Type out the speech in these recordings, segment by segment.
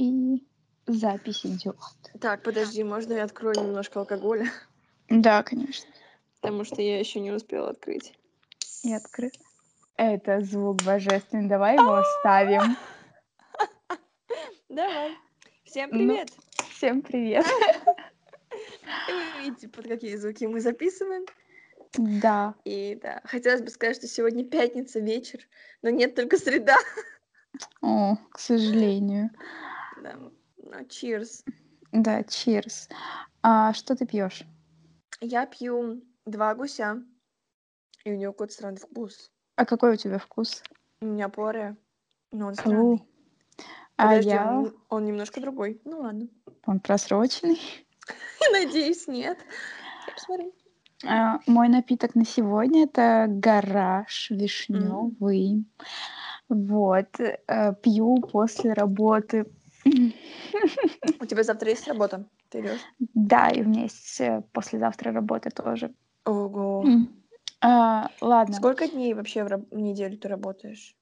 И запись идет. Так, подожди, можно я открою немножко алкоголя? Да, конечно. Потому что я еще не успела открыть. И открыт. Это звук божественный. Давай его оставим. Давай. Всем Ну. привет! Всем привет. И вы видите, под какие звуки мы записываем. Да. И да, хотелось бы сказать, что сегодня пятница вечер, но нет только среда. О, к сожалению. Да. Ну, cheers. Да, cheers. А что ты пьешь? Я пью два гуся, и у него какой-то странный вкус. А какой у тебя вкус? У меня поре, но он странный. А Подожди, я... он, он немножко другой. Ну ладно. Он просроченный. Надеюсь, нет. Я посмотрю. А, мой напиток на сегодня это гараж вишневый. Вот. э, Пью после работы. У тебя завтра есть работа? Ты идешь? Да, и у меня есть э, послезавтра работа тоже. Ого. А, ладно. Сколько дней вообще в раб- неделю ты работаешь?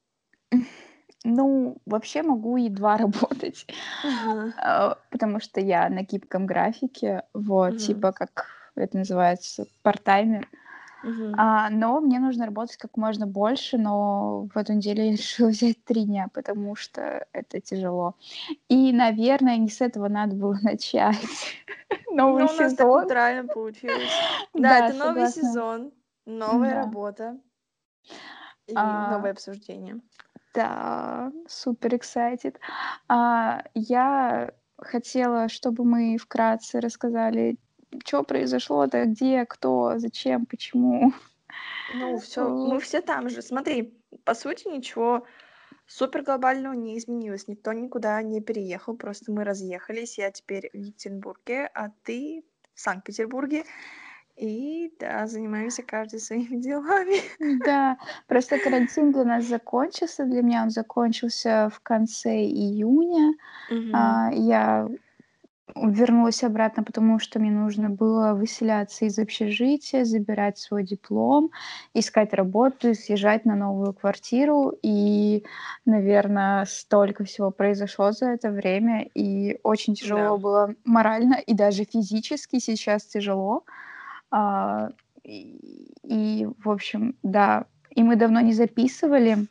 Ну, вообще могу и два работать, Ага. а, потому что я на гибком графике, вот, типа как это называется, партаймер. Мгм. А, но мне нужно работать как можно больше, но в эту неделю я решила взять три дня, потому что это тяжело. И, наверное, не с этого надо было начать. Ну, Новый у нас так сезон. натурально получилось. Да, Да, это новый согласна. сезон, новая Да. работа и А, новое обсуждение. Да, супер excited. А, я хотела, чтобы мы вкратце рассказали, что произошло-то, где, кто, зачем, почему. Ну, все, мы все там же. Смотри, по сути, ничего супер глобального не изменилось. Никто никуда не переехал, просто мы разъехались. Я теперь в Екатеринбурге, а ты в Санкт-Петербурге. И да, занимаемся каждый своими делами. Да, просто карантин для нас закончился. Для меня он закончился в конце июня. Мгм. А, я вернулась обратно, потому что мне нужно было выселяться из общежития, забирать свой диплом, искать работу, съезжать на новую квартиру. И, наверное, столько всего произошло за это время. И очень тяжело Да. было морально и даже физически сейчас тяжело. А, и, и, в общем, да. И мы давно не записывали.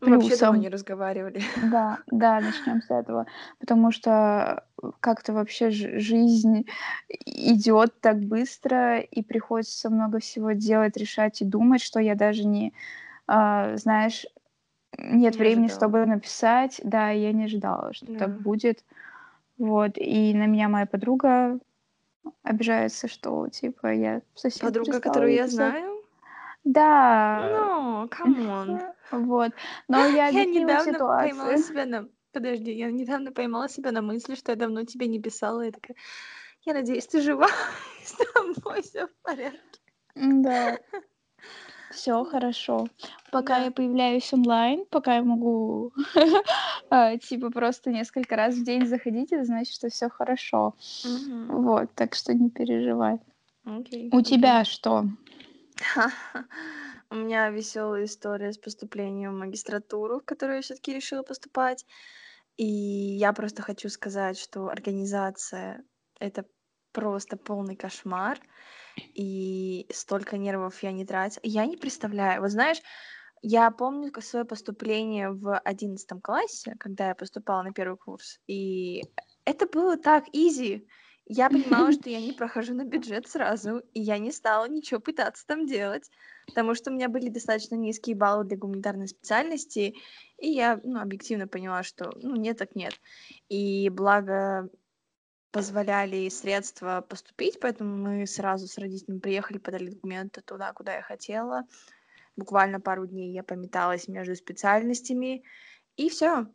Мы вообще давно не разговаривали. Да, да, начнем с этого, потому что как-то вообще жи- жизнь идет так быстро, и приходится много всего делать, решать и думать, что я даже не, а, знаешь, нет Не времени, ожидала. чтобы написать, да, я не ожидала, что Да. так будет, вот, и на меня моя подруга обижается, что, типа, я совсем Подруга, которую я писать. знаю? Да, Ну, come on. вот, но я Я объяснила недавно поймала ситуацию. себя на... Подожди, я недавно поймала себя на мысли, что я давно тебе не писала. Я такая, я надеюсь, ты жива, с тобой все в порядке. Да. Все хорошо. Пока Да. я появляюсь онлайн, пока я могу а, типа просто несколько раз в день заходить, это значит, что все хорошо. Мгм. Вот, так что не переживай. Окей, У тебя что? У меня веселая история с поступлением в магистратуру, в которую я все-таки решила поступать. И я просто хочу сказать, что организация это просто полный кошмар. И столько нервов я не тратила. Я не представляю. Вот знаешь, я помню свое поступление в одиннадцатом классе, когда я поступала на первый курс. И это было так изи. Я понимала, что я не прохожу на бюджет сразу, и я не стала ничего пытаться там делать, потому что у меня были достаточно низкие баллы для гуманитарной специальности, и я, ну, объективно поняла, что, ну, нет так нет. И благо позволяли средства поступить, поэтому мы сразу с родителями приехали, подали документы туда, куда я хотела. Буквально пару дней я пометалась между специальностями, и все.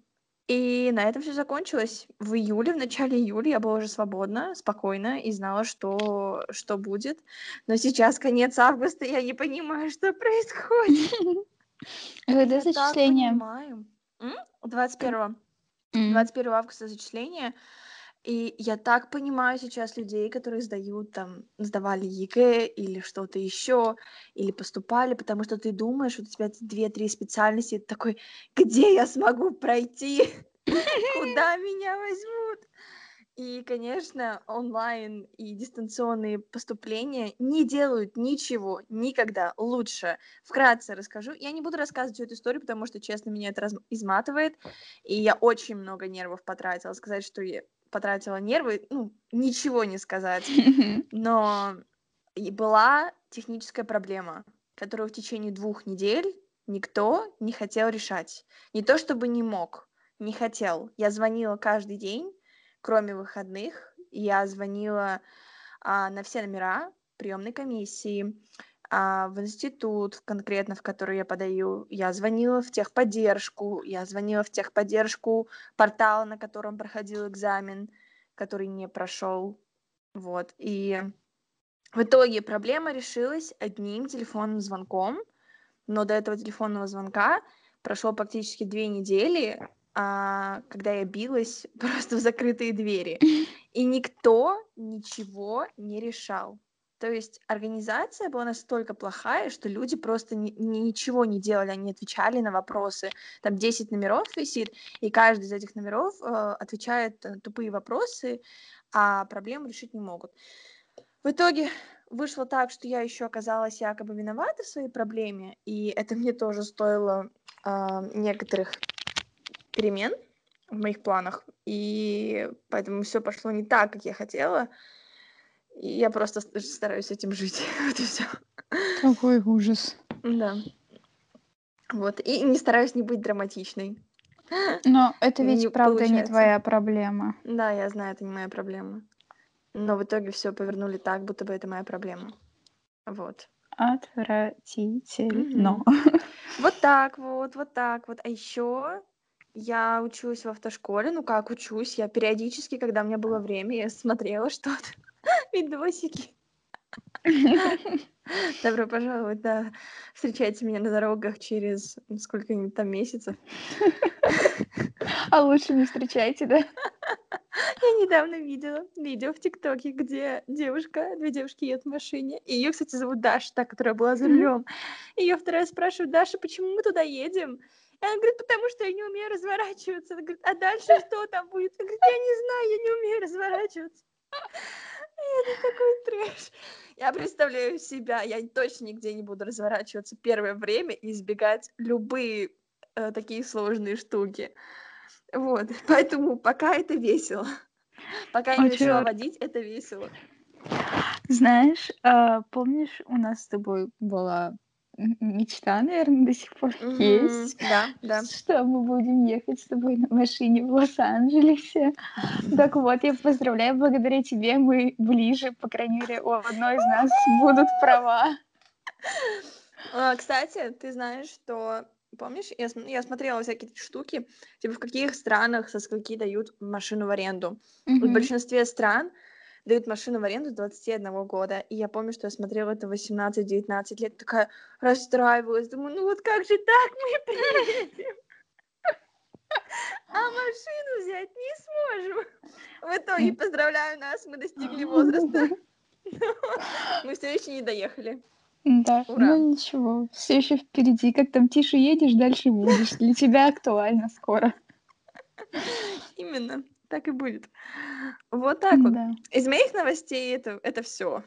И на этом все закончилось. В июле, в начале июля я была уже свободна, спокойна и знала, что, что будет. Но сейчас конец августа, я не понимаю, что происходит. Когда зачисление? понимаю. М? 21 М. 21 августа зачисление. И я так понимаю сейчас людей, которые сдают там, сдавали ЕГЭ или что-то еще, или поступали, потому что ты думаешь, вот у тебя две-три специальности, ты такой, где я смогу пройти? Куда меня возьмут? И, конечно, онлайн и дистанционные поступления не делают ничего никогда лучше. Вкратце расскажу. Я не буду рассказывать всю эту историю, потому что, честно, меня это раз... изматывает. И я очень много нервов потратила. Сказать, что я потратила нервы, ну, ничего не сказать. Но и была техническая проблема, которую в течение двух недель никто не хотел решать. Не то чтобы не мог, не хотел. Я звонила каждый день, кроме выходных. Я звонила а, на все номера приемной комиссии, а, в институт конкретно, в который я подаю. Я звонила в техподдержку, я звонила в техподдержку портала, на котором проходил экзамен, который не прошел. Вот. И в итоге проблема решилась одним телефонным звонком, но до этого телефонного звонка прошло практически две недели, а, когда я билась просто в закрытые двери. И никто ничего не решал. То есть организация была настолько плохая, что люди просто ни, ничего не делали, они отвечали на вопросы. Там 10 номеров висит, и каждый из этих номеров э, отвечает на тупые вопросы, а проблему решить не могут. В итоге вышло так, что я еще оказалась якобы виновата в своей проблеме, и это мне тоже стоило э, некоторых перемен в моих планах, и поэтому все пошло не так, как я хотела. Я просто стараюсь этим жить. вот и все. Какой ужас. Да. Вот. И не стараюсь не быть драматичной. Но это ведь, не правда, получается. не твоя проблема. Да, я знаю, это не моя проблема. Но в итоге все повернули так, будто бы это моя проблема. Вот. Отвратительно. Mm-hmm. Вот так вот, вот так вот. А еще я учусь в автошколе. Ну как учусь? Я периодически, когда у меня было время, я смотрела что-то. Видосики. Добро пожаловать, да. Встречайте меня на дорогах через сколько-нибудь там месяцев. А лучше не встречайте, да? Я недавно видела видео в ТикТоке, где девушка, две девушки едут в машине. И ее, кстати, зовут Даша, та, которая была за рулем. Ее вторая спрашивает, Даша, почему мы туда едем? И она говорит, потому что я не умею разворачиваться. Она говорит, а дальше что там будет? Она говорит, я не знаю, я не умею разворачиваться. Это такой трэш. Я представляю себя, я точно нигде не буду разворачиваться первое время и избегать любые э, такие сложные штуки. Вот, поэтому пока это весело. Пока я не решила водить, это весело. Знаешь, э, помнишь, у нас с тобой была мечта, наверное, до сих пор Мгм. есть, Да, да. что мы будем ехать с тобой на машине в Лос-Анджелесе. Так вот, я поздравляю, благодаря тебе мы ближе, по крайней мере, у одной из нас будут права. А, Кстати, ты знаешь, что помнишь, я, я смотрела всякие штуки, типа в каких странах со скольки дают машину в аренду. В большинстве стран дают машину в аренду с 21 года. И я помню, что я смотрела это 18-19 лет, такая расстраивалась, думаю, ну вот как же так мы приедем? А машину взять не сможем. В итоге, поздравляю нас, мы достигли возраста. Мы все еще не доехали. Да, Ура. ну ничего, все еще впереди. Как там тише едешь, дальше будешь. Для тебя актуально скоро. Именно так и будет. Вот так вот. Да. Из моих новостей это, это все.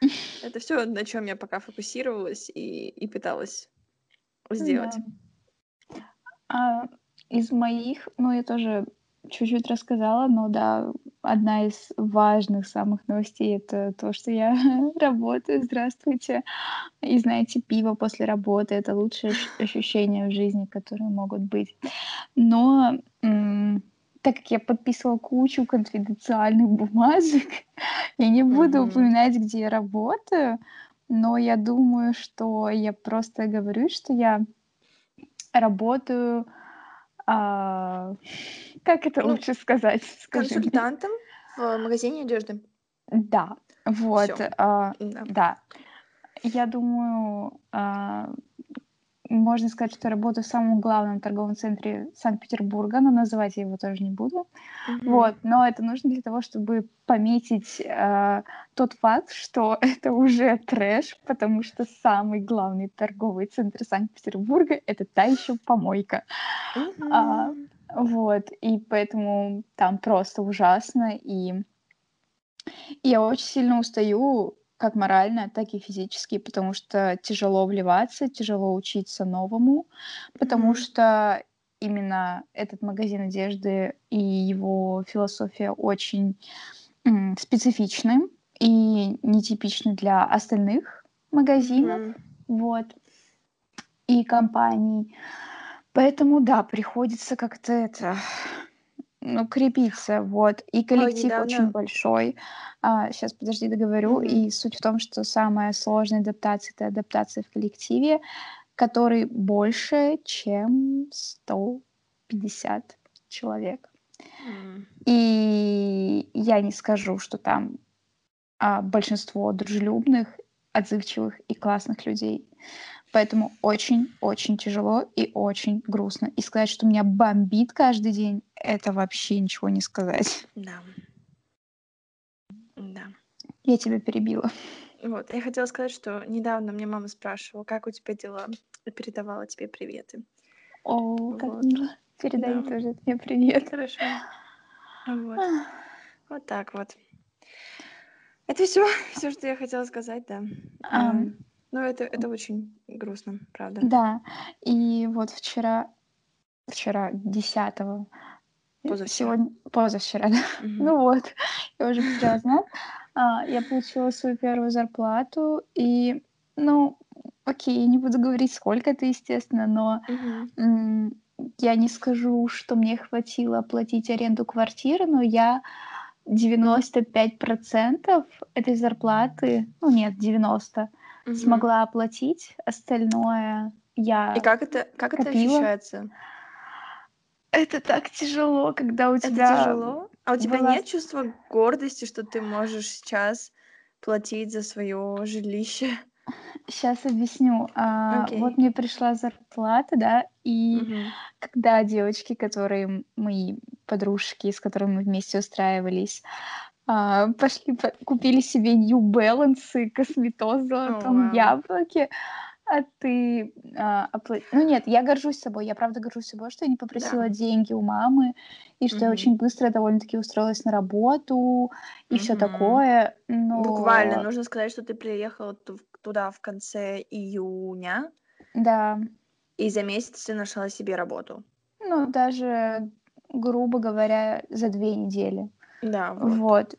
Это все, на чем я пока фокусировалась и, и пыталась сделать. Да. А из моих, ну, я тоже чуть-чуть рассказала, но да, одна из важных самых новостей это то, что я работаю. Здравствуйте. И знаете, пиво после работы это лучшее ощущение в жизни, которые могут быть. Но м- так как я подписывала кучу конфиденциальных бумажек, я не буду mm-hmm. упоминать, где я работаю, но я думаю, что я просто говорю, что я работаю, а, как это ну, лучше сказать? Скажи консультантом мне. в магазине одежды. Да, вот, а, да. да. Я думаю, а, можно сказать, что работаю в самом главном торговом центре Санкт-Петербурга, но называть я его тоже не буду. Mm-hmm. Вот, но это нужно для того, чтобы пометить э, тот факт, что это уже трэш, потому что самый главный торговый центр Санкт-Петербурга это та еще помойка. Mm-hmm. А, Вот, и поэтому там просто ужасно, и я очень сильно устаю как морально, так и физически, потому что тяжело вливаться, тяжело учиться новому, потому Мгм. что именно этот магазин одежды и его философия очень м, специфичны и нетипичны для остальных магазинов, Мгм. вот, и компаний. Поэтому да, приходится как-то это, ну, крепиться, вот. И Ой, коллектив очень недавно большой. А, щас, подожди, договорю. Мгм. И суть в том, что самая сложная адаптация- это адаптация в коллективе, который больше, чем 150 человек. М. И я не скажу, что там, а, большинство дружелюбных, отзывчивых и классных людей. Поэтому очень-очень тяжело и очень грустно. И сказать, что меня бомбит каждый день- это вообще ничего не сказать. Да. Да. Я тебя перебила. Вот, я хотела сказать, что недавно мне мама спрашивала: "Как у тебя дела?" И передавала тебе приветы. О, как Вот. мило. Передай Да. тоже меня привет. Хорошо. Вот. Вот так вот. Это всё, всё, что я хотела сказать, да. Ам. Ну, это это очень грустно, правда. Да, и вот вчера вчера, 10 э, Позавчера. сегодня позавчера, да. Мгм. Ну вот, я уже потеряла знак. А, я получила свою первую зарплату, и, ну, окей, не буду говорить, сколько это, естественно, но, м, я не скажу, что мне хватило оплатить аренду квартиры, но я 95 этой зарплаты, ну нет, 90, Мгм. смогла оплатить. Остальное И я как это как это копила. ощущается? Это так тяжело, когда у Это тебя тяжело? А у тебя была нет чувства гордости, что ты можешь сейчас платить за своё жилище? Щас объясню. А, вот мне пришла зарплата, да, и Мгм. когда девочки, которые мои подружки, с которыми мы вместе устраивались, а, пошли по купили себе New Balance, Косметоз в Золотом вау. Яблоке, а ты, а, опла ну нет, я горжусь собой, я правда горжусь собой, что я не Да. попросила деньги у мамы, и что я Мгм. очень быстро довольно-таки устроилась на работу и всё Мгм. такое. Буквально Но нужно сказать, что ты приехала ту туда в конце июня Да. и за месяц ты нашла себе работу. Ну, даже, грубо говоря, за 2 недели. Да, вот. Вот.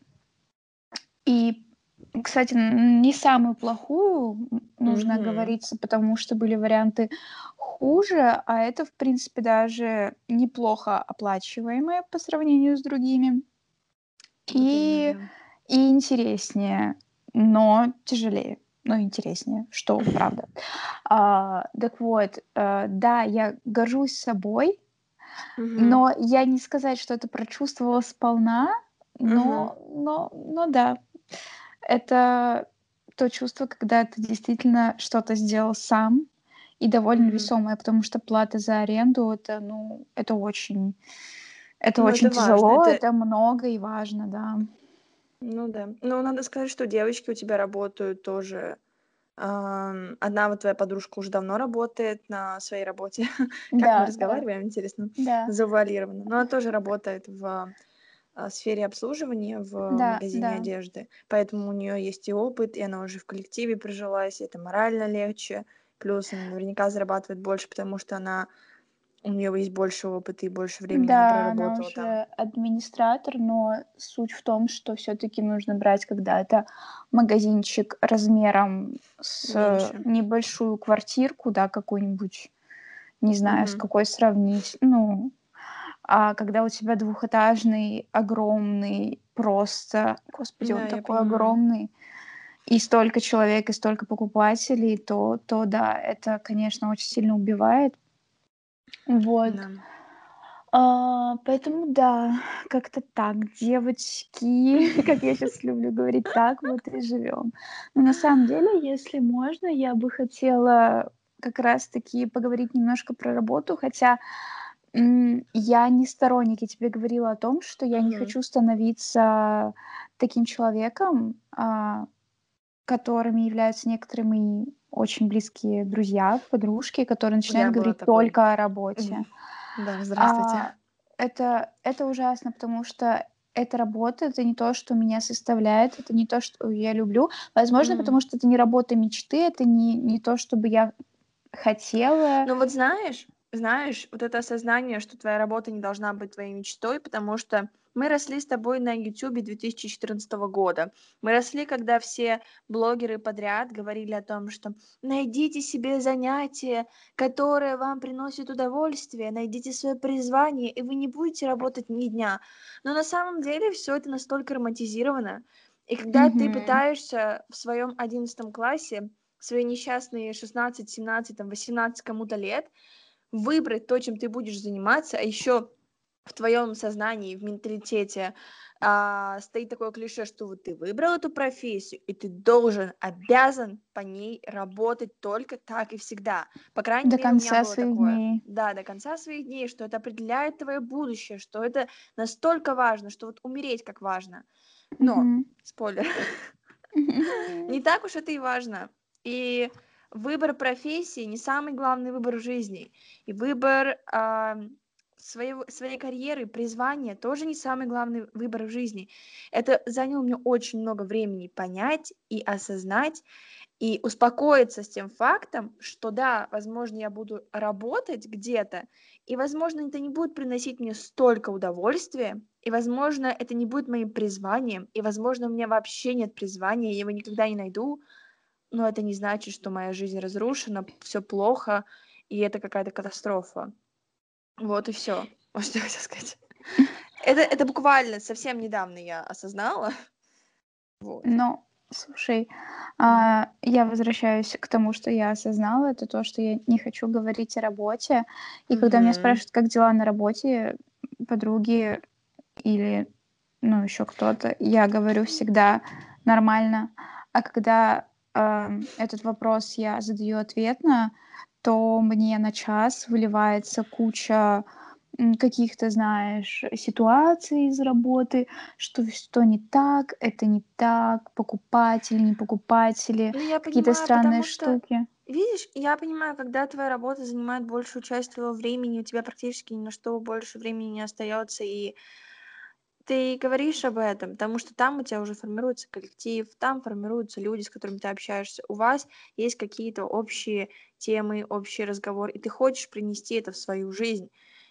И, кстати, не самую плохую, нужно Мгм. оговориться, потому что были варианты хуже, а это, в принципе, даже неплохо оплачиваемое по сравнению с другими. И да. и интереснее, но тяжелее, но интереснее, что правда. А, так вот, э, да, я горжусь собой, Мгм. но я не сказать, что это прочувствовала сполна, Но но но да, это то чувство, когда ты действительно что-то сделал сам и довольно Мгм. весомое, потому что плата за аренду- это, ну, это очень это Ну, очень это важно. тяжело, Это это много и важно, да. Ну да. Ну, надо сказать, что девочки у тебя работают тоже. Одна вот твоя подружка уже давно работает на своей работе. Как мы Да, да. разговариваем, интересно, Да. завуалированно. Но она тоже работает в, сфере обслуживания в Да, магазине да. одежды, поэтому у неё есть и опыт, и она уже в коллективе прижилась, и это морально легче. Плюс она наверняка зарабатывает больше, потому что она у неё есть больше опыта и больше времени она Да, она проработала там. уже администратор, но суть в том, что всё-таки нужно брать, когда это магазинчик размером с Меньше. небольшую квартирку, да, какую-нибудь, не знаю, с Мгм. какой сравнить. Ну, а когда у тебя двухэтажный, огромный, просто, господи, Да, он такой понимаю. огромный, и столько человек, и столько покупателей, то то да, это, конечно, очень сильно убивает. Вот. Да. А, поэтому да, как-то так, девочки, как я щас люблю говорить, так вот и живём. Но на самом деле, если можно, я бы хотела как раз-таки поговорить немножко про работу, хотя, я не сторонник, я тебе говорила о том, что я не Мгм. хочу становиться таким человеком, а, которыми являются некоторые мои очень близкие друзья, подружки, которые начинают Я говорить только о работе. Мгм. Да, здравствуйте. А это, это ужасно, потому что эта работа, это не то, что меня составляет, это не то, что я люблю. Возможно, Мгм. потому что это не работа мечты, это не, не то, чтобы я хотела. Ну вот знаешь, знаешь, вот это осознание, что твоя работа не должна быть твоей мечтой, потому что мы росли с тобой на Ютубе 2014 года. Мы росли, когда все блогеры подряд говорили о том, что найдите себе занятие, которое вам приносит удовольствие, найдите свое призвание, и вы не будете работать ни дня. Но на самом деле все это настолько романтизировано. И когда ты Мгм. пытаешься в своем 11 классе свои несчастные 16, 17, там, 18 кому-то лет, выбрать то, чем ты будешь заниматься, а еще в твоем сознании, в менталитете а, стоит такое клише, что вот ты выбрал эту профессию, и ты должен, обязан по ней работать только так и всегда. По крайней До мере, у меня конца было своих такое. дней. Да, до конца своих дней, что это определяет твое будущее, что это настолько важно, что вот умереть как важно. Но, Мгм. спойлер, не так уж это и важно. И выбор профессии не самый главный выбор в жизни. И выбор а, своего, своей карьеры, призвания тоже не самый главный выбор в жизни. Это заняло мне очень много времени понять и осознать, и успокоиться с тем фактом, что да, возможно, я буду работать где-то, и, возможно, это не будет приносить мне столько удовольствия, и, возможно, это не будет моим призванием, и, возможно, у меня вообще нет призвания, я его никогда не найду, но это не значит, что моя жизнь разрушена, все плохо, и это какая-то катастрофа. Вот и все. Вот что я хотела сказать. Это, это буквально совсем недавно я осознала. Вот. Ну, слушай, а, я возвращаюсь к тому, что я осознала, это то, что я не хочу говорить о работе. И когда меня спрашивают, как дела на работе, подруги или, ну, еще кто-то, я говорю всегда нормально. А когда этот вопрос я задаю ответно, то мне на час выливается куча каких-то, знаешь, ситуаций из работы, что что не так, это не так, покупатели, не покупатели, Ну, какие-то странные потому что, штуки. видишь, я понимаю, когда твоя работа занимает большую часть твоего времени, у тебя практически ни на что больше времени не остается, и ты говоришь об этом, потому что там у тебя уже формируется коллектив, там формируются люди, с которыми ты общаешься, у вас есть какие-то общие темы, общий разговор, и ты хочешь принести это в свою жизнь,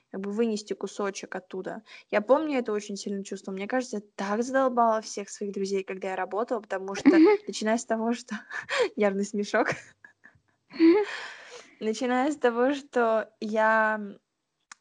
как бы вынести кусочек оттуда. Я помню это очень сильно чувство. Мне кажется, я так задолбала всех своих друзей, когда я работала, потому что, начиная с того, что... Явный смешок. Начиная с того, что я...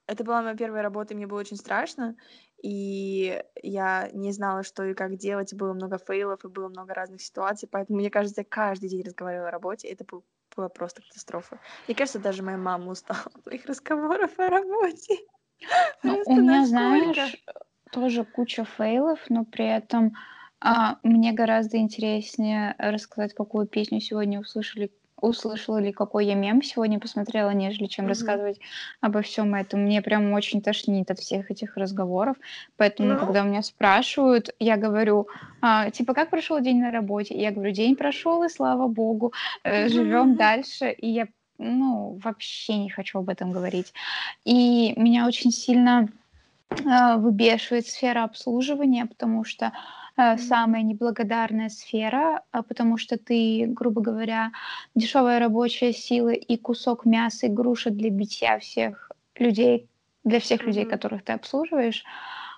Это была моя первая работа, и мне было очень страшно, и я не знала, что и как делать, было много фейлов, и было много разных ситуаций, поэтому, мне кажется, я каждый день разговаривала о работе, это был, была просто катастрофа. Мне кажется, даже моя мама устала от моих разговоров о работе. Ну, у меня, насколько. знаешь, тоже куча фейлов, но при этом а, мне гораздо интереснее рассказать, какую песню сегодня услышали, услышала или какой я мем сегодня посмотрела, нежели чем Мгм. рассказывать обо всем этом. Мне прям очень тошнит от всех этих разговоров. Поэтому, Ну, когда меня спрашивают, я говорю, а, типа, как прошел день на работе? Я говорю, день прошел, и слава богу, живем дальше. И я, ну, вообще не хочу об этом говорить. И меня очень сильно а, выбешивает сфера обслуживания, потому что Мгм. самая неблагодарная сфера, а, потому что ты, грубо говоря, дешевая рабочая сила и кусок мяса, и груша для битья всех людей, для всех людей, Мгм. которых ты обслуживаешь.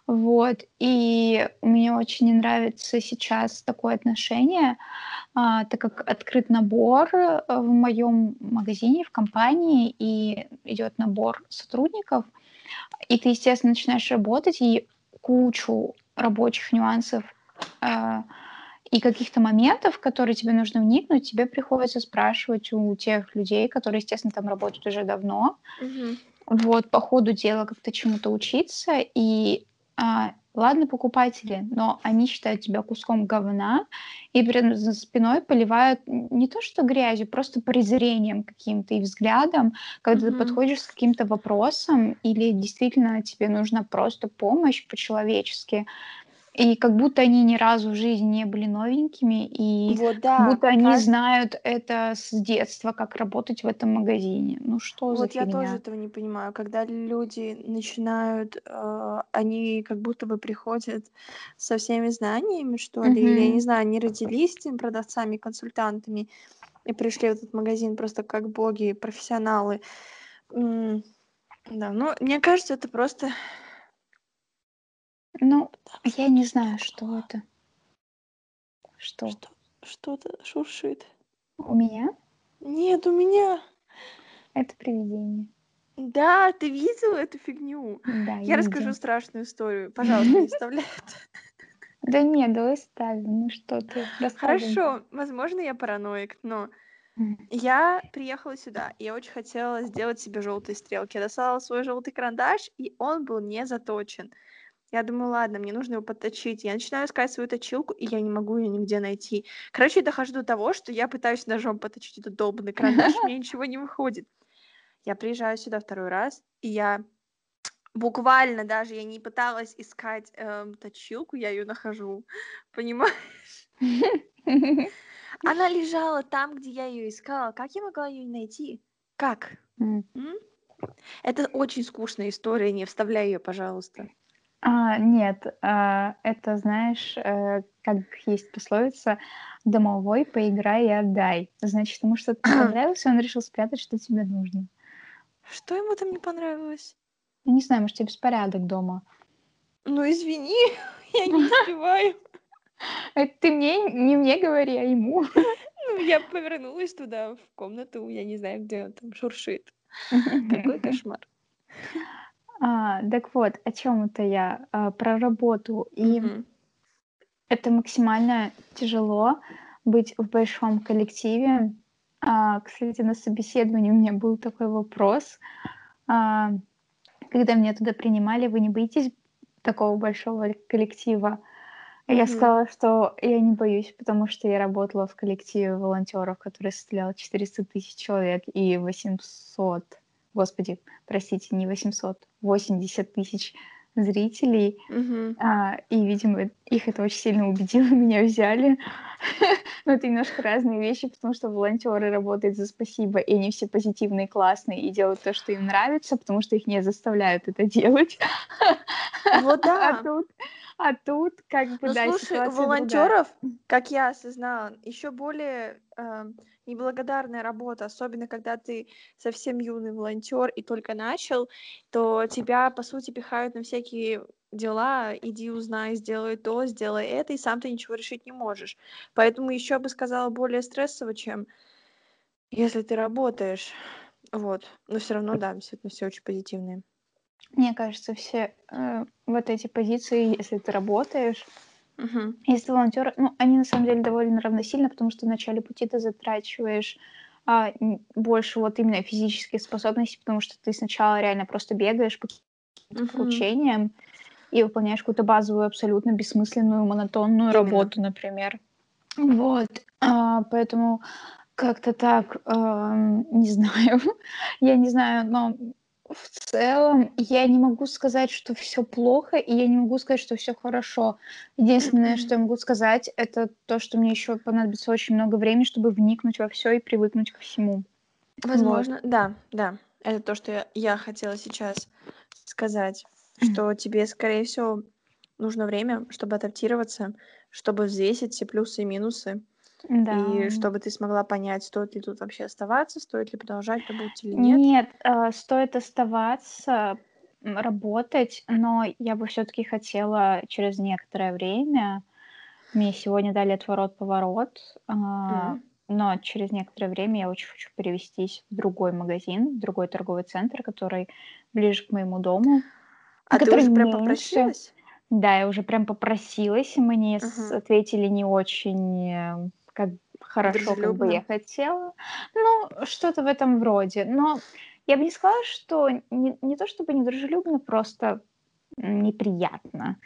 Вот. И мне очень не нравится сейчас такое отношение, а, так как открыт набор э, в моем магазине, в компании, и идет набор сотрудников, и ты, естественно, начинаешь работать, и кучу рабочих нюансов и каких-то моментов, в которые тебе нужно вникнуть, тебе приходится спрашивать у тех людей, которые, естественно, там работают уже давно. Мгм. Вот, по ходу дела как-то чему-то учиться. И а, ладно, покупатели, но они считают тебя куском говна и прям за спиной поливают не то что грязью, просто презрением каким-то и взглядом, когда ты Мгм. подходишь с каким-то вопросом или действительно тебе нужна просто помощь по-человечески. И как будто они ни разу в жизни не были новенькими, и Вот как да, будто они кажд знают это с детства, как работать в этом магазине. Ну что за Вот я тоже фигня? этого не понимаю. Когда люди начинают, э, они как будто бы приходят со всеми знаниями, что ли, или, я не знаю, они родились этими продавцами, консультантами и пришли в этот магазин просто как боги, профессионалы. М, да, ну, мне кажется, это просто Ну, я не знаю, что это. Что? Что что-то шуршит. У меня? Нет, у меня. Это привидение. Да, ты видела эту фигню? Да, Я я расскажу видела. страшную историю. Пожалуйста, не вставляй. Да нет, давай ставим. Ну что ты. Хорошо, возможно, я параноик, но я приехала сюда, и я очень хотела сделать себе желтые стрелки. Я достала свой желтый карандаш, и он был не заточен. Я думаю, ладно, мне нужно его подточить. Я начинаю искать свою точилку, и я не могу ее нигде найти. Короче, я дохожу до того, что я пытаюсь ножом поточить этот долбанный карандаш, меня ничего не выходит. Я приезжаю сюда второй раз, и я буквально даже, я не пыталась искать эм, точилку, я ее нахожу. Понимаешь? Она лежала там, где я ее искала. Как я могла ее найти? Как? М? Это очень скучная история, не вставляй ее, пожалуйста. А, нет, а, это, знаешь, э, как есть пословица «домовой, поиграй и отдай». Значит, ему что-то не понравилось, и он решил спрятать, что тебе нужно. Что ему там не понравилось? Не знаю, может, тебе беспорядок дома. Ну, извини, я не успеваю. Это ты мне, не мне говори, а ему. Ну, я повернулась туда, в комнату, я не знаю, где он там шуршит. Какой кошмар. А, так вот, о чем это я? А, про работу. И Мгм. это максимально тяжело быть в большом коллективе. А, кстати, на собеседовании у меня был такой вопрос. А, когда меня туда принимали, вы не боитесь такого большого коллектива? Я Мгм. сказала, что я не боюсь, потому что я работала в коллективе волонтеров, который составлял 400 тысяч человек и 800, господи, простите, не 800, 80 тысяч зрителей. Мгм. А, и, видимо, их это очень сильно убедило, меня взяли. Но это немножко разные вещи, потому что волонтеры работают за спасибо, и они все позитивные, классные и делают то, что им нравится, потому что их не заставляют это делать. Вот А да. тут, а тут как бы, Ну, да, слушай, волонтеров, как я осознала, еще более эм, неблагодарная работа, особенно когда ты совсем юный волонтер и только начал, то тебя, по сути, пихают на всякие дела, иди узнай, сделай то, сделай это, и сам ты ничего решить не можешь. Поэтому еще бы сказала более стрессово, чем если ты работаешь. Вот. Но все равно, да, действительно, все очень позитивные. Мне кажется, все э, вот эти позиции, если ты работаешь, Мгм. если ты волонтер, ну, они на самом деле довольно равносильно, потому что в начале пути ты затрачиваешь а, больше вот именно физических способностей, потому что ты сначала реально просто бегаешь по каким-то поручениям и выполняешь какую-то базовую, абсолютно бессмысленную, монотонную Именно. работу, например. Вот. А, поэтому как-то так, ам, не знаю, я не знаю, но в целом я не могу сказать, что все плохо, и я не могу сказать, что все хорошо. Единственное, что я могу сказать, это то, что мне еще понадобится очень много времени, чтобы вникнуть во все и привыкнуть ко всему. Вот. Возможно, да, да. Это то, что я, я хотела сейчас сказать, что тебе, скорее всего, нужно время, чтобы адаптироваться, чтобы взвесить все плюсы и минусы, Да. и чтобы ты смогла понять, стоит ли тут вообще оставаться, стоит ли продолжать работать или нет. Нет, э, стоит оставаться, работать, но я бы все-таки хотела через некоторое время. Мне сегодня дали отворот-поворот, а, М. но через некоторое время я очень хочу перевестись в другой магазин, в другой торговый центр, который ближе к моему дому, А ты уже прям попросилась? Да, я уже прям попросилась, и мне Ага. ответили не очень э, как хорошо, как бы я хотела. Ну, что-то в этом вроде. Но я бы не сказала, что не, не то чтобы недружелюбно, просто неприятно.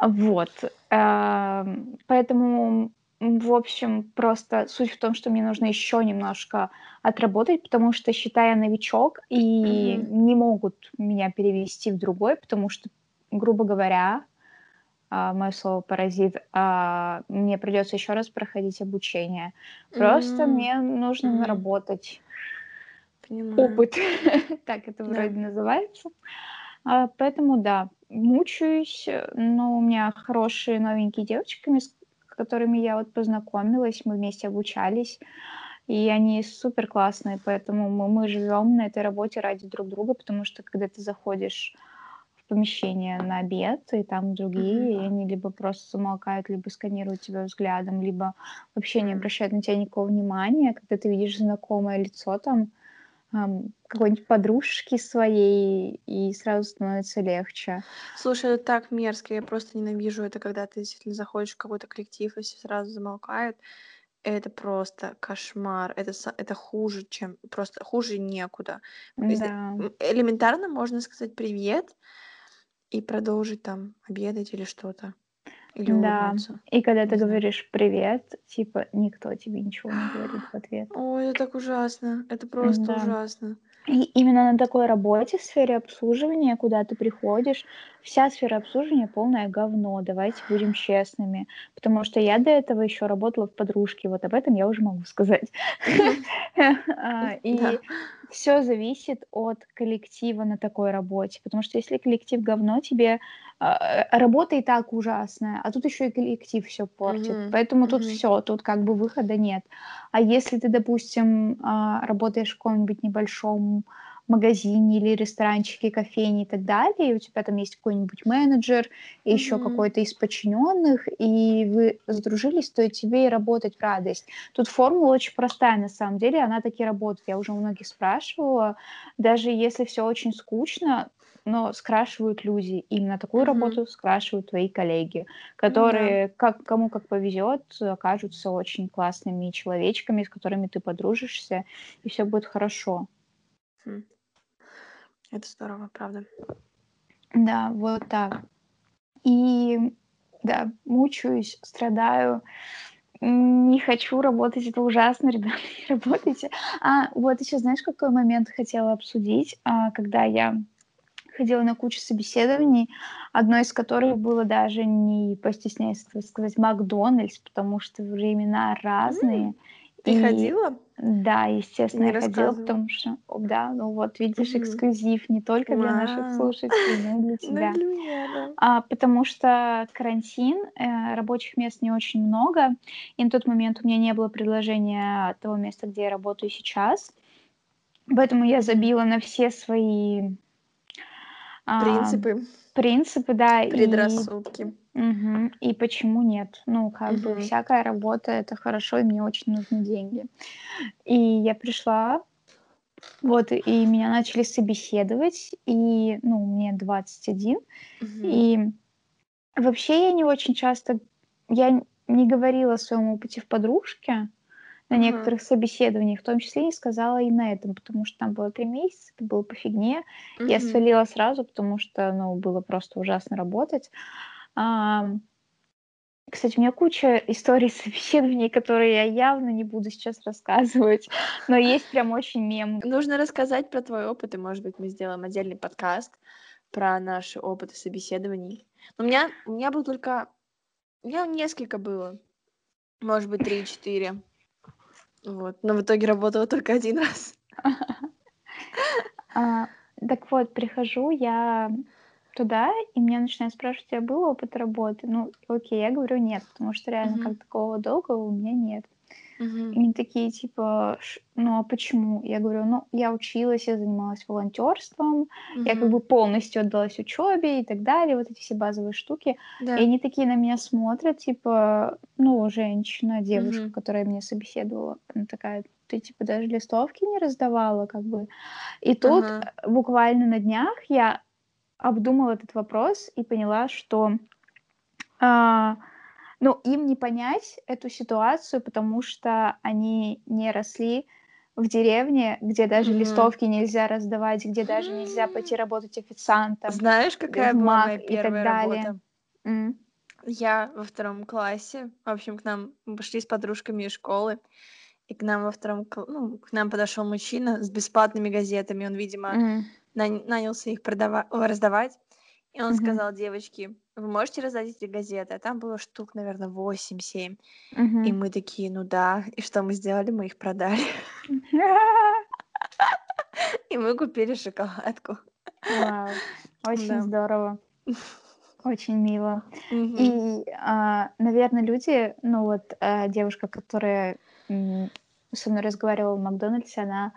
Вот. Эм, Поэтому, в общем, просто суть в том, что мне нужно еще немножко отработать, потому что, считая новичок, и Мгм. не могут меня перевести в другой, потому что, грубо говоря, а, мое слово паразит, а мне придется еще раз проходить обучение. Просто М, мне нужно мгм. наработать Понимаю. опыт, так это Да. вроде называется. А, поэтому да, мучаюсь, э, но у меня хорошие новенькие девочками, с которыми я вот познакомилась, мы вместе обучались, и они супер классные, поэтому мы, мы живем на этой работе ради друг друга, потому что когда ты заходишь помещение на обед, и там другие, и Мгм. они либо просто замолкают, либо сканируют тебя взглядом, либо вообще не обращают на тебя никакого внимания, когда ты видишь знакомое лицо там, ам, какой-нибудь подружки своей, и сразу становится легче. Слушай, это так мерзко, я просто ненавижу это, когда ты действительно заходишь в какой-то коллектив, и все сразу замолкают. Это просто кошмар. Это, это хуже, чем... Просто хуже некуда. Да, Элементарно можно сказать привет и продолжить там обедать или что-то. Или да. улыбнуться. И когда ты говоришь привет, типа никто тебе ничего не говорит в ответ. Ой, это так ужасно. Это просто Да. ужасно. И именно на такой работе в сфере обслуживания, куда ты приходишь, вся сфера обслуживания полное говно, давайте будем честными. Потому что я до этого еще работала в подружке, вот об этом я уже могу сказать. А, И. все зависит от коллектива на такой работе, потому что если коллектив говно, тебе а, работа и так ужасная, а тут еще и коллектив все портит. Мгм, Поэтому тут мгм. все, тут как бы выхода нет. А если ты, допустим, а, работаешь в каком-нибудь небольшом магазине или ресторанчике, кофейне и так далее, и у тебя там есть какой-нибудь менеджер, и еще Мгм. какой-то из подчиненных, и вы сдружились, то и тебе и работать в радость. Тут формула очень простая, на самом деле, она таки работает. Я уже у многих спрашивала, даже если все очень скучно, но скрашивают люди. Именно такую Мгм. работу скрашивают твои коллеги, Ну которые, как, кому как повезет, окажутся очень классными человечками, с которыми ты подружишься, и все будет хорошо. Хм. Это здорово, правда. Да, вот так. И да, мучаюсь, страдаю, не хочу работать, это ужасно, ребята, не работайте. А вот еще знаешь, какой момент хотела обсудить, А, когда я ходила на кучу собеседований, одно из которых было даже, не постесняюсь сказать, Макдональдс, потому что времена разные. Ты И ходила? да, естественно, Не я ходила, потому что, да, ну вот, видишь, Мгм. эксклюзив не только для наших Вау. слушателей, но и для Ну, тебя. для меня, да. А, потому что карантин, э, рабочих мест не очень много, и на тот момент у меня не было предложения того места, где я работаю сейчас. Поэтому я забила на все свои а, Принципы, принципы, да, и, предрассудки. Мгм, и почему нет. Ну, как бы Мгм. всякая работа это хорошо, и мне очень нужны деньги. И я пришла, вот, и меня начали собеседовать, и, ну, мне 21, Мгм. и вообще я не очень часто, я н- не говорила о своем опыте в подружке на Ага. некоторых собеседованиях, в том числе не сказала и на этом, потому что там было три месяца, это было по фигне. Я Мгм. свалила сразу, потому что, ну, было просто ужасно работать. Кстати, у меня куча историй собеседований, которые я явно не буду сейчас рассказывать, но есть прям очень мем. Нужно рассказать про твой опыт, и, может быть, мы сделаем отдельный подкаст про наши опыты собеседований. У меня, у меня был только... У меня несколько было. Может быть, три-четыре. Вот. Но в итоге работала только один раз. А, так вот, прихожу я туда, и меня начинают спрашивать, у тебя был опыт работы? Ну, окей, я говорю нет, потому что реально Мгм. как такого долгого у меня нет. И Мгм. они такие, типа, «Ш- ну а почему? Я говорю, ну, я училась, я занималась волонтерством, я как бы полностью отдалась учебе и так далее, вот эти все базовые штуки. Да. И они такие на меня смотрят, типа, ну, женщина, девушка, Мгм. которая меня собеседовала, она такая, ты, типа, даже листовки не раздавала, как бы. И тут э, буквально на днях я обдумала этот вопрос и поняла, что а, ну, им не понять эту ситуацию, потому что они не росли в деревне, где даже Мгм. листовки нельзя раздавать, где даже нельзя пойти работать официантом Знаешь, какая была моя первая работа? М. Я во втором классе, в общем, к нам пошли с подружками из школы, и к нам во втором, ну, к нам подошел мужчина с бесплатными газетами, он, видимо, М. нанялся их продава- раздавать, И он Мгм. сказал, девочки, вы можете раздать эти газеты? А там было штук, наверное, 8-7. И Мгм. мы такие, ну да. И что мы сделали? Мы их продали. И мы купили шоколадку. Вау, очень Да. здорово. Очень мило. И, а, наверно, люди, ну вот, э, девушка, которая, со мной разговаривала в "Макдональдсе", она,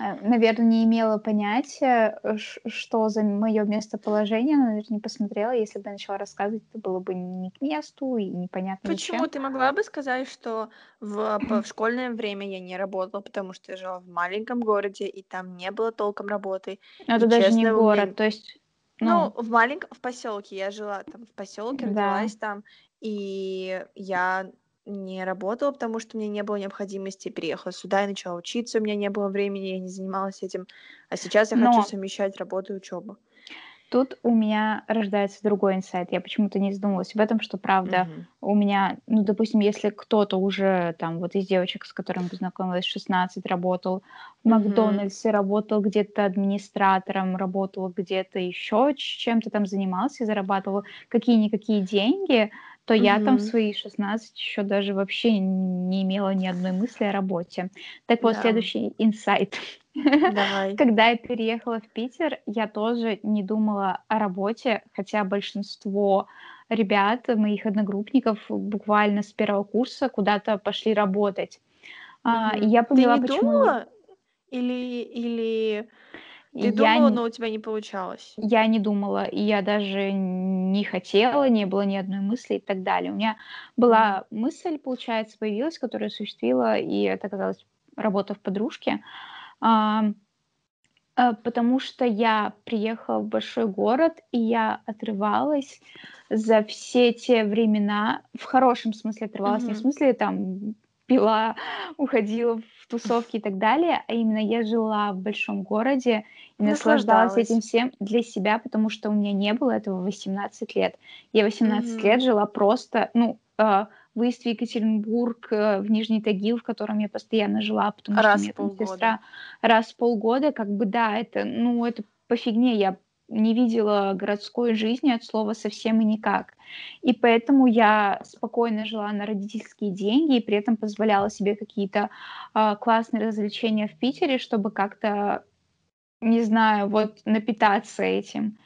э, наверно, не имела понятия, что за моё местоположение. Она даже не посмотрела. Если бы я начала рассказывать, это было бы не к месту и непонятно Почему? зачем. Ты могла бы сказать, что в в школьное время я не работала, потому что я жила в маленьком городе, и там не было толком работы. Но И это даже не честно, меня город, то есть, Ну, ну в маленьком в поселке. Я жила там в поселке, Да. родилась там, и я не работала, потому что мне не было необходимости. Переехала сюда и начала учиться, у меня не было времени, я не занималась этим. А сейчас я хочу Но совмещать работу и учебу. Тут у меня рождается другой инсайт. Я почему-то не задумывалась об этом, что правда Мгм. у меня, ну, допустим, если кто-то уже там вот из девочек, с которыми познакомилась в 16, работал в. "Макдональдсе", работал где-то администратором, работал где-то еще, чем-то там занимался зарабатывал какие-никакие деньги, то я там в свои 16 еще даже вообще не имела ни одной мысли о работе. Так вот, Да. следующий инсайт. Давай. Когда я переехала в Питер, я тоже не думала о работе, хотя большинство ребят, моих одногруппников, буквально с первого курса куда-то пошли работать. А, и Мгм. я Ты поняла, не почему думала? Или или ты Я думала, н но у тебя не получалось? я не думала, и я даже не хотела, не было ни одной мысли и так далее. У меня была мысль, получается, появилась, которую осуществила, и это оказалась работа в подружке. Ам, э, потому что я приехала в большой город, и я отрывалась за все те времена, в хорошем смысле отрывалась, не в смысле там пила, уходила в тусовки и так далее, а именно я жила в большом городе и наслаждалась этим всем для себя, потому что у меня не было этого в 18 лет. Я 18 Мгм. лет жила просто, ну, э, выезд в Екатеринбург, э, в Нижний Тагил, в котором я постоянно жила, потому что у Раз меня там полгода. сестра раз в полгода, как бы, да, это, ну, это по фигне. Я не видела городской жизни от слова совсем и никак. И поэтому я спокойно жила на родительские деньги и при этом позволяла себе какие-то, а, классные развлечения в Питере, чтобы как-то, не знаю, вот напитаться этим.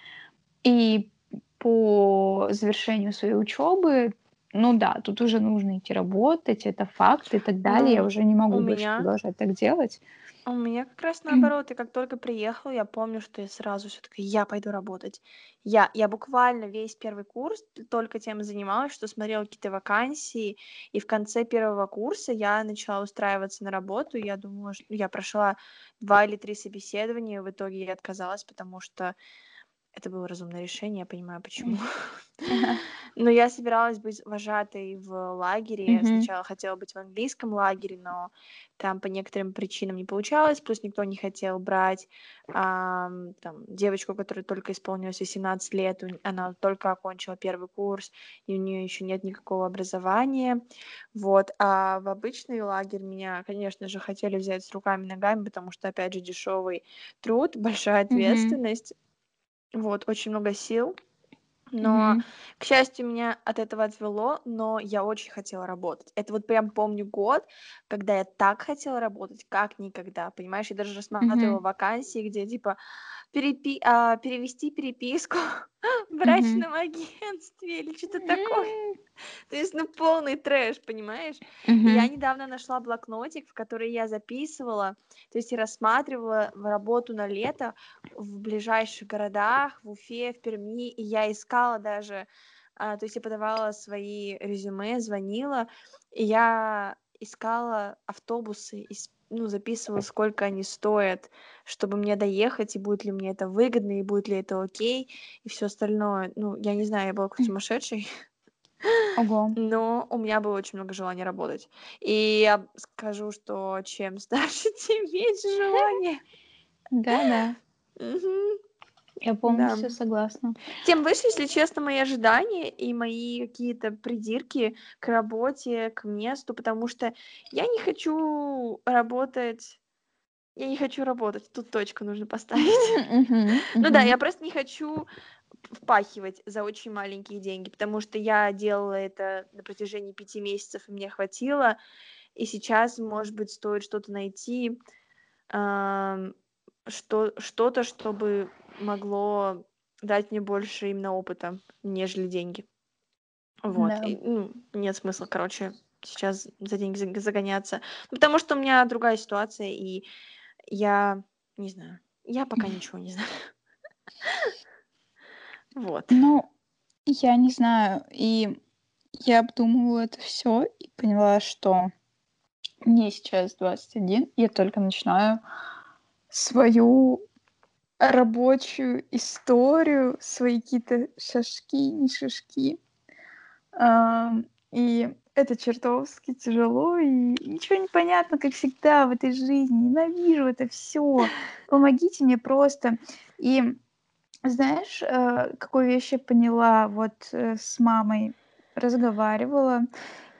И по завершению своей учебы, ну да, тут уже нужно идти работать, это факт и так далее. Я Ну, уже не могу больше меня продолжать так делать. у меня как раз наоборот. Я как только приехала, я помню, что я сразу всё такая: "Я пойду работать". Я я буквально весь первый курс только тем и занималась, что смотрела какие-то вакансии, и в конце первого курса я начала устраиваться на работу. Я думала, ш я прошла 2 или 3 собеседования, в итоге я отказалась, потому что это было разумное решение, я понимаю, почему. Но я собиралась быть вожатой в лагере. Мгм. Сначала хотела быть в английском лагере, но там по некоторым причинам не получалось, плюс никто не хотел брать, ам, там девочку, которой только исполнилось 18 лет. Она только окончила первый курс, и у неё ещё нет никакого образования. Вот. А в обычный лагерь меня, конечно же, хотели взять с руками и ногами, потому что, опять же, дешёвый труд, большая ответственность. Вот. Очень много сил. Но, Мгм. к счастью, меня от этого отвело, но я очень хотела работать. Это вот прям помню год, когда я так хотела работать, как никогда. Понимаешь, я даже рассматривала Мгм. вакансии, где типа перепи а, перевести переписку в брачном агентстве или чё-то такое. То есть, ну, полный трэш, понимаешь? И я недавно нашла блокнотик, в который я записывала, то есть рассматривала работу на лето в ближайших городах, в Уфе, в Перми. И я искала даже, а, то есть я подавала свои резюме, звонила, и я искала автобусы, ну, записывала, сколько они стоят, чтобы мне доехать, и будет ли мне это выгодно, и будет ли это окей, и всё остальное. Ну, я не знаю, я была как сумасшедшей. Ого. Но у меня было очень много желания работать. И я скажу, что чем старше, тем меньше желания. Да-да. Мгм. Я Да. полностью согласна. Тем выше, если честно, мои ожидания и мои какие-то придирки к работе, к месту, потому что я не хочу работать я не хочу работать. Тут точку нужно поставить. Ну да, я просто не хочу впахивать за очень маленькие деньги, потому что я делала это на протяжении пяти месяцев, и мне хватило, и сейчас, может быть, стоит что-то найти, что, что-то, чтобы могло дать мне больше именно опыта, нежели деньги. Вот. Да. И, ну, нет смысла, короче, сейчас за деньги загоняться. Потому что у меня другая ситуация, и я не знаю. Я пока ничего не знаю. Вот. Ну, я не знаю. И я обдумывала это все и поняла, что мне сейчас 21, я только начинаю свою рабочую историю, свои какие-то шашки, не шашки. И это чертовски тяжело, и ничего не понятно, как всегда в этой жизни. Ненавижу это все. Помогите мне просто. И знаешь, э, какую вещь я поняла? Вот э, с мамой разговаривала,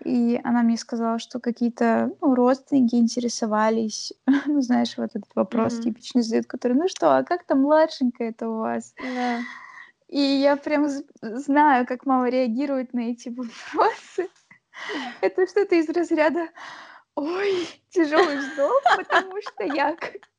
и она мне сказала, что какие-то ну, родственники интересовались. ну, знаешь, вот этот вопрос mm-hmm. типичный задают, который, ну что, а как там младшенькая это у вас? Yeah. И я прям знаю, как мама реагирует на эти вопросы. Это что-то из разряда «Ой, тяжелый вздох, потому что я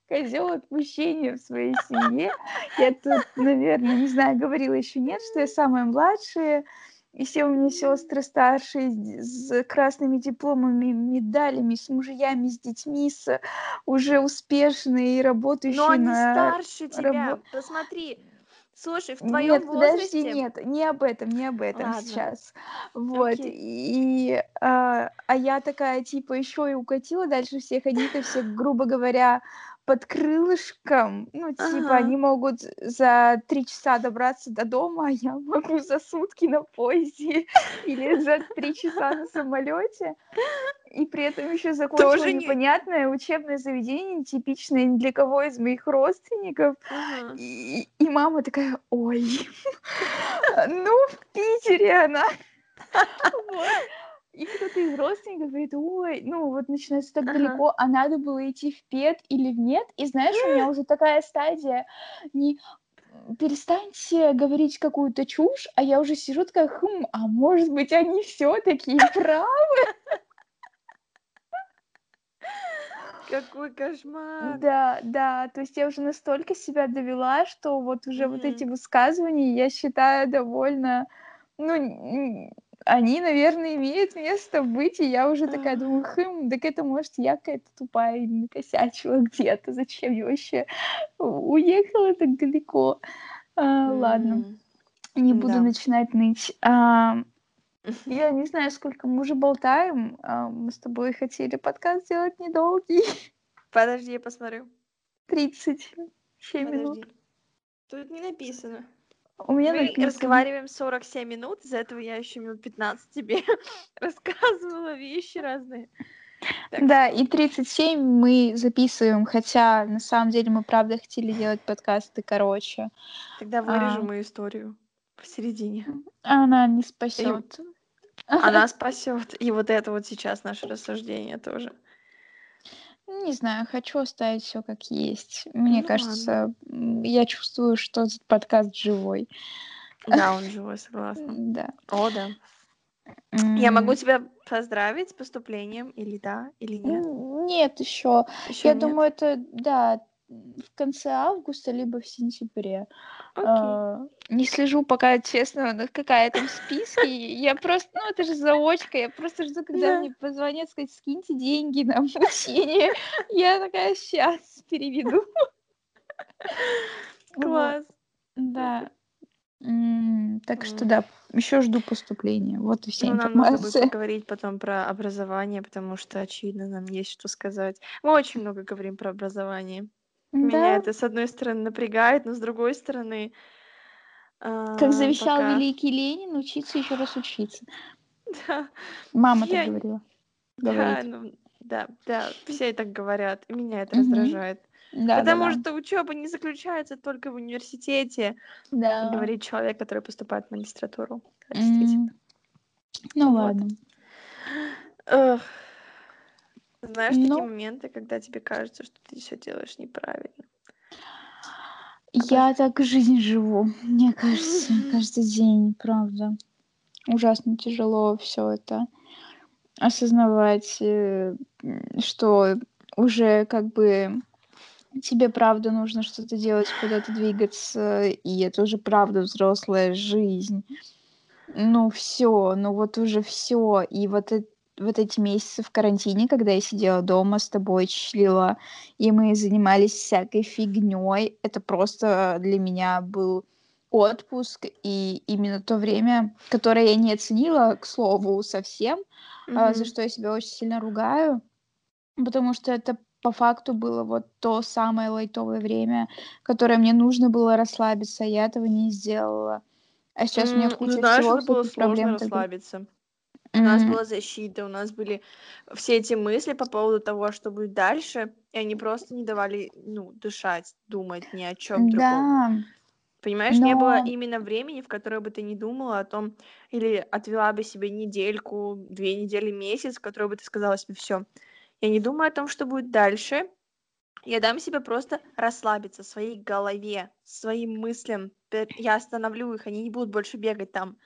козел отпущения в своей семье. Я тут, наверное, не знаю, говорила еще нет, что я самая младшая, и все у меня сестры старшие с красными дипломами, медалями, с мужьями, с детьми, с уже успешные и работающие Но они на... старше тебя, рабо- посмотри. Слушай, в твоем Нет, подожди, возрасте... нет, не об этом, не об этом Ладно. сейчас. Вот. Окей. И а, а я такая, типа, еще и укатила дальше всех. Они-то все, грубо говоря, под крылышком. Ну, типа, Ага. они могут за три часа добраться до дома, а я могу за сутки на поезде или за три часа на самолете. И при этом еще закончила Тоже не- непонятное учебное заведение, типичное для кого из моих родственников. Ага. И, и мама такая, ой, ну, в Питере она. Вот. И кто-то из родственников говорит, ой, ну вот начинается так Ага. далеко, а надо было идти в ПЕД или в НЕТ. И знаешь, у меня уже такая стадия, не перестаньте говорить какую-то чушь, а я уже сижу такая, хм, а может быть они все таки правы? Какой кошмар. Да, да, то есть я уже настолько себя довела, что вот уже вот Мгм. эти высказывания я считаю довольно, ну, они, наверное, имеют место быть, и я уже такая думаю, хм, так это может я какая-то тупая и накосячила где-то, зачем я вообще уехала так далеко. А, ладно, не буду да. начинать ныть. А, я не знаю, сколько мы уже болтаем. А, мы с тобой хотели подкаст сделать недолгий, Подожди, я посмотрю. 37 минут. Подожди. Тут не написано. У меня Мы написано. разговариваем 47 минут, из-за этого я еще минут 15 тебе рассказывала вещи разные. Так Да, и 37 мы записываем, хотя на самом деле мы правда хотели делать подкасты короче. Тогда вырежу А. мою историю посередине. Она не спасет. Она спасет. И вот это вот сейчас наше рассуждение тоже. Не знаю, хочу оставить все как есть. Мне Ну кажется, м, я чувствую, что этот подкаст живой. Да, он живой, согласна. Да. О, да. Я могу тебя поздравить с поступлением, или да, или нет? Нет, еще. Еще Я нет? думаю, это да, в конце августа, либо в сентябре. Окей. А, Не слежу пока, честно, какая там в списке. Я просто, ну это же заочка, я просто жду, когда Да. мне позвонят, сказать, скиньте деньги на обучение. Я такая, сейчас переведу. Класс. Да. Так что да, еще жду поступления. Вот и вся Ну, нам нужно будет информация. поговорить потом про образование, потому что, очевидно, нам есть что сказать. Мы очень много говорим про образование. Меня Да, это, с одной стороны, напрягает, но с другой стороны... а, как завещал пока- великий Ленин, учиться еще раз учиться. Да, Мама Я- так говорила. да, Говорит. ну, да, да, все так говорят, и меня это раздражает. Да, да, Потому да. что учеба не заключается только в университете, Да. говорит человек, который поступает в магистратуру. Да, действительно. М, Ну Вот. ладно. Эх. Знаешь, такие Ну. моменты, когда тебе кажется, что ты все делаешь неправильно. Я так жизнь живу, мне кажется, каждый день, правда. Ужасно тяжело все это осознавать, э, что уже как бы тебе правда нужно что-то делать, куда-то двигаться, и это уже правда взрослая жизнь. Ну все, ну вот уже все, И вот эт вот эти месяцы в карантине, когда я сидела дома с тобой, чилила, и мы занимались всякой фигней, это просто для меня был отпуск, и именно то время, которое я не оценила, к слову, совсем, а, за что я себя очень сильно ругаю, потому что это по факту было вот то самое лайтовое время, которое мне нужно было расслабиться, а я этого не сделала. А сейчас у меня ну, куча знаешь, всего, было сложно проблем расслабиться. У нас была защита, у нас были все эти мысли по поводу того, что будет дальше, и они просто не давали, ну, дышать, думать ни о чем другом. Да, Понимаешь, не было но именно времени, в которое бы ты не думала о том, или отвела бы себе недельку, две недели, месяц, в который бы ты сказала себе, все, я не думаю о том, что будет дальше, я дам себе просто расслабиться своей голове, своим мыслям. Я остановлю их, они не будут больше бегать там.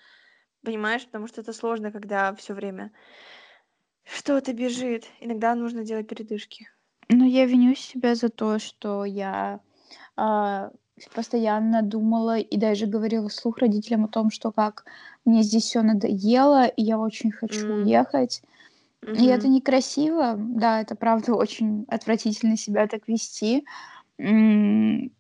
Понимаешь? Потому что это сложно, когда все время что-то бежит. Иногда нужно делать передышки. но я виню себя за то, что я, а, постоянно думала и даже говорила вслух родителям о том, что как мне здесь все надоело, и я очень хочу М, уехать. И это некрасиво. Да, это правда очень отвратительно себя так вести. М,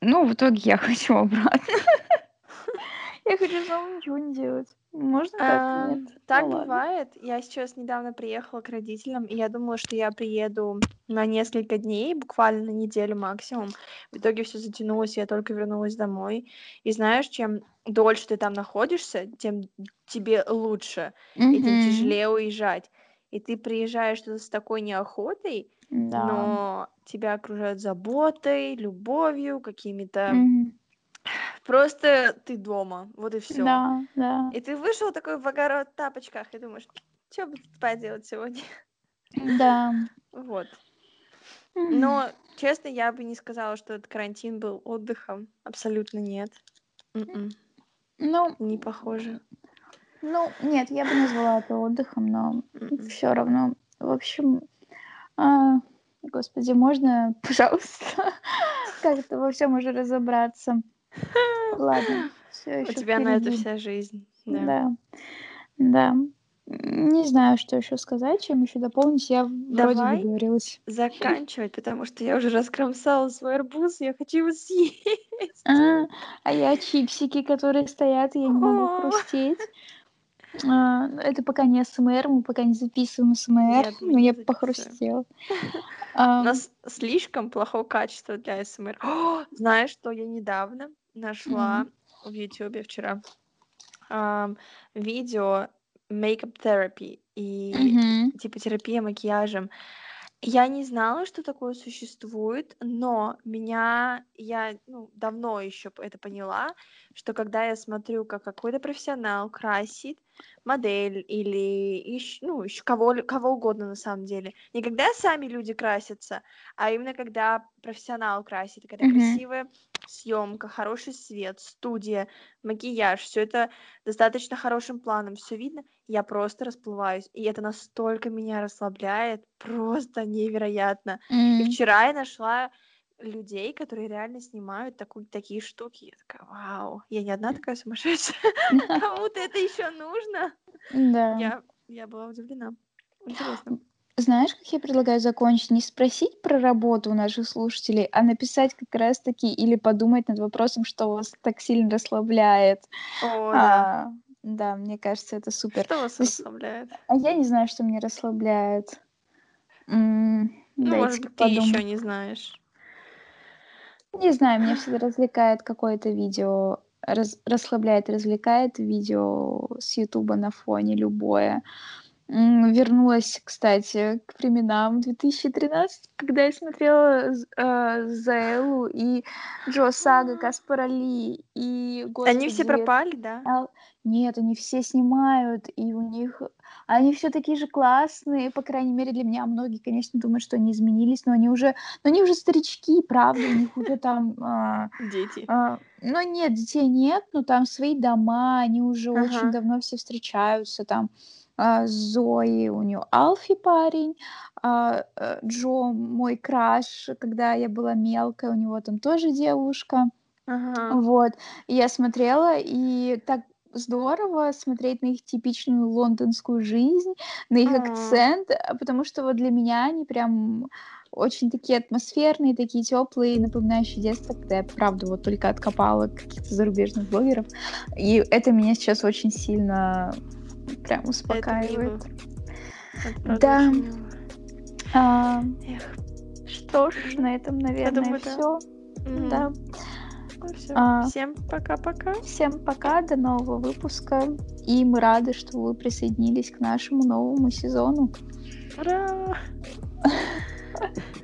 ну, в итоге я хочу обратно. Я хочу снова ничего не делать. Можно так? А, Нет? Ну так ладно. бывает. Я сейчас недавно приехала к родителям, и я думала, что я приеду на несколько дней, буквально на неделю максимум. В итоге все затянулось, я только вернулась домой. И знаешь, чем дольше ты там находишься, тем тебе лучше, и тем тяжелее уезжать. И ты приезжаешь туда с такой неохотой, Да. но тебя окружают заботой, любовью, какими-то... Мгм. Просто ты дома, вот и все. Да, да. И ты вышел такой в огород в тапочках и думаешь, что бы поделать сегодня? Да. Вот. Но, честно, я бы не сказала, что этот карантин был отдыхом. Абсолютно нет. М-м, Ну, Не похоже. ну, нет, я бы назвала это отдыхом, но М-м. все равно. В общем, а, господи, можно, пожалуйста, как-то во всем уже разобраться? Ладно, все У еще тебя на это впереди. вся жизнь. Да. Да, да. Не знаю, что еще сказать, чем еще дополнить. Я вроде Давай выговорилась. заканчивать, потому что я уже раскромсала свой арбуз, я хочу его съесть. А, а я чипсики, которые стоят, я не могу хрустеть. А, это пока не СМР, мы пока не записываем СМР, но я похрустела. У нас слишком плохого качества для СМР. Знаешь, что я недавно нашла в Ютубе вчера? Видео makeup therapy и типа терапия макияжем. Я не знала, что такое существует, но меня я, ну, давно еще это поняла, что когда я смотрю, как какой-то профессионал красит модель или ещё, ну, ещё кого, кого угодно на самом деле, не когда сами люди красятся, а именно когда профессионал красит, когда мгм. красивая съемка, хороший свет, студия, макияж, все это достаточно хорошим планом, все видно, я просто расплываюсь. И это настолько меня расслабляет, просто невероятно. И М. вчера я нашла людей, которые реально снимают таку- такие штуки. Я такая, вау, я не одна такая сумасшедшая. Кому-то это еще нужно. Да. Я была удивлена. Интересно. Знаешь, как я предлагаю закончить? Не спросить про работу у наших слушателей, а написать как раз таки или подумать над вопросом, что вас так сильно расслабляет. О, да. А, да, мне кажется, это супер. Что вас расслабляет? а я не знаю, что меня расслабляет. М, Ну, может быть, ты еще подумать. не знаешь. Не знаю, меня всегда развлекает какое-то видео, раз расслабляет, развлекает видео с "Ютуба" на фоне любое. М, вернулась, кстати, к временам 2013, когда я смотрела з а, "Зоэллу" и Джо Сага, Каспара Ли и, Они все господи, пропали, да? Ал нет, они все снимают, и у них... Они все такие же классные, по крайней мере, для меня. Многие, конечно, думают, что они изменились, но они уже... Но они уже старички, правда, у них уже там... А, Дети. а, ну, нет, детей нет, но там свои дома, они уже ага. очень давно все встречаются, там а, Зои, у нее Алфи парень, а, э, Джо мой краш, когда я была мелкая, у него там тоже девушка. Ага. Вот. И я смотрела, и так здорово смотреть на их типичную лондонскую жизнь, на их А. акцент, а, потому что вот для меня они прям очень такие атмосферные, такие теплые, напоминающие детство, когда я, правда, вот только откопала каких-то зарубежных блогеров. И это меня сейчас очень сильно прям успокаивает. Да. А, Эх. что ж, на этом, наверное, думаю, да. все. Мгм. Да. Ну. А. Всем пока-пока. Всем пока, до нового выпуска. И мы рады, что вы присоединились к нашему новому сезону. Ура!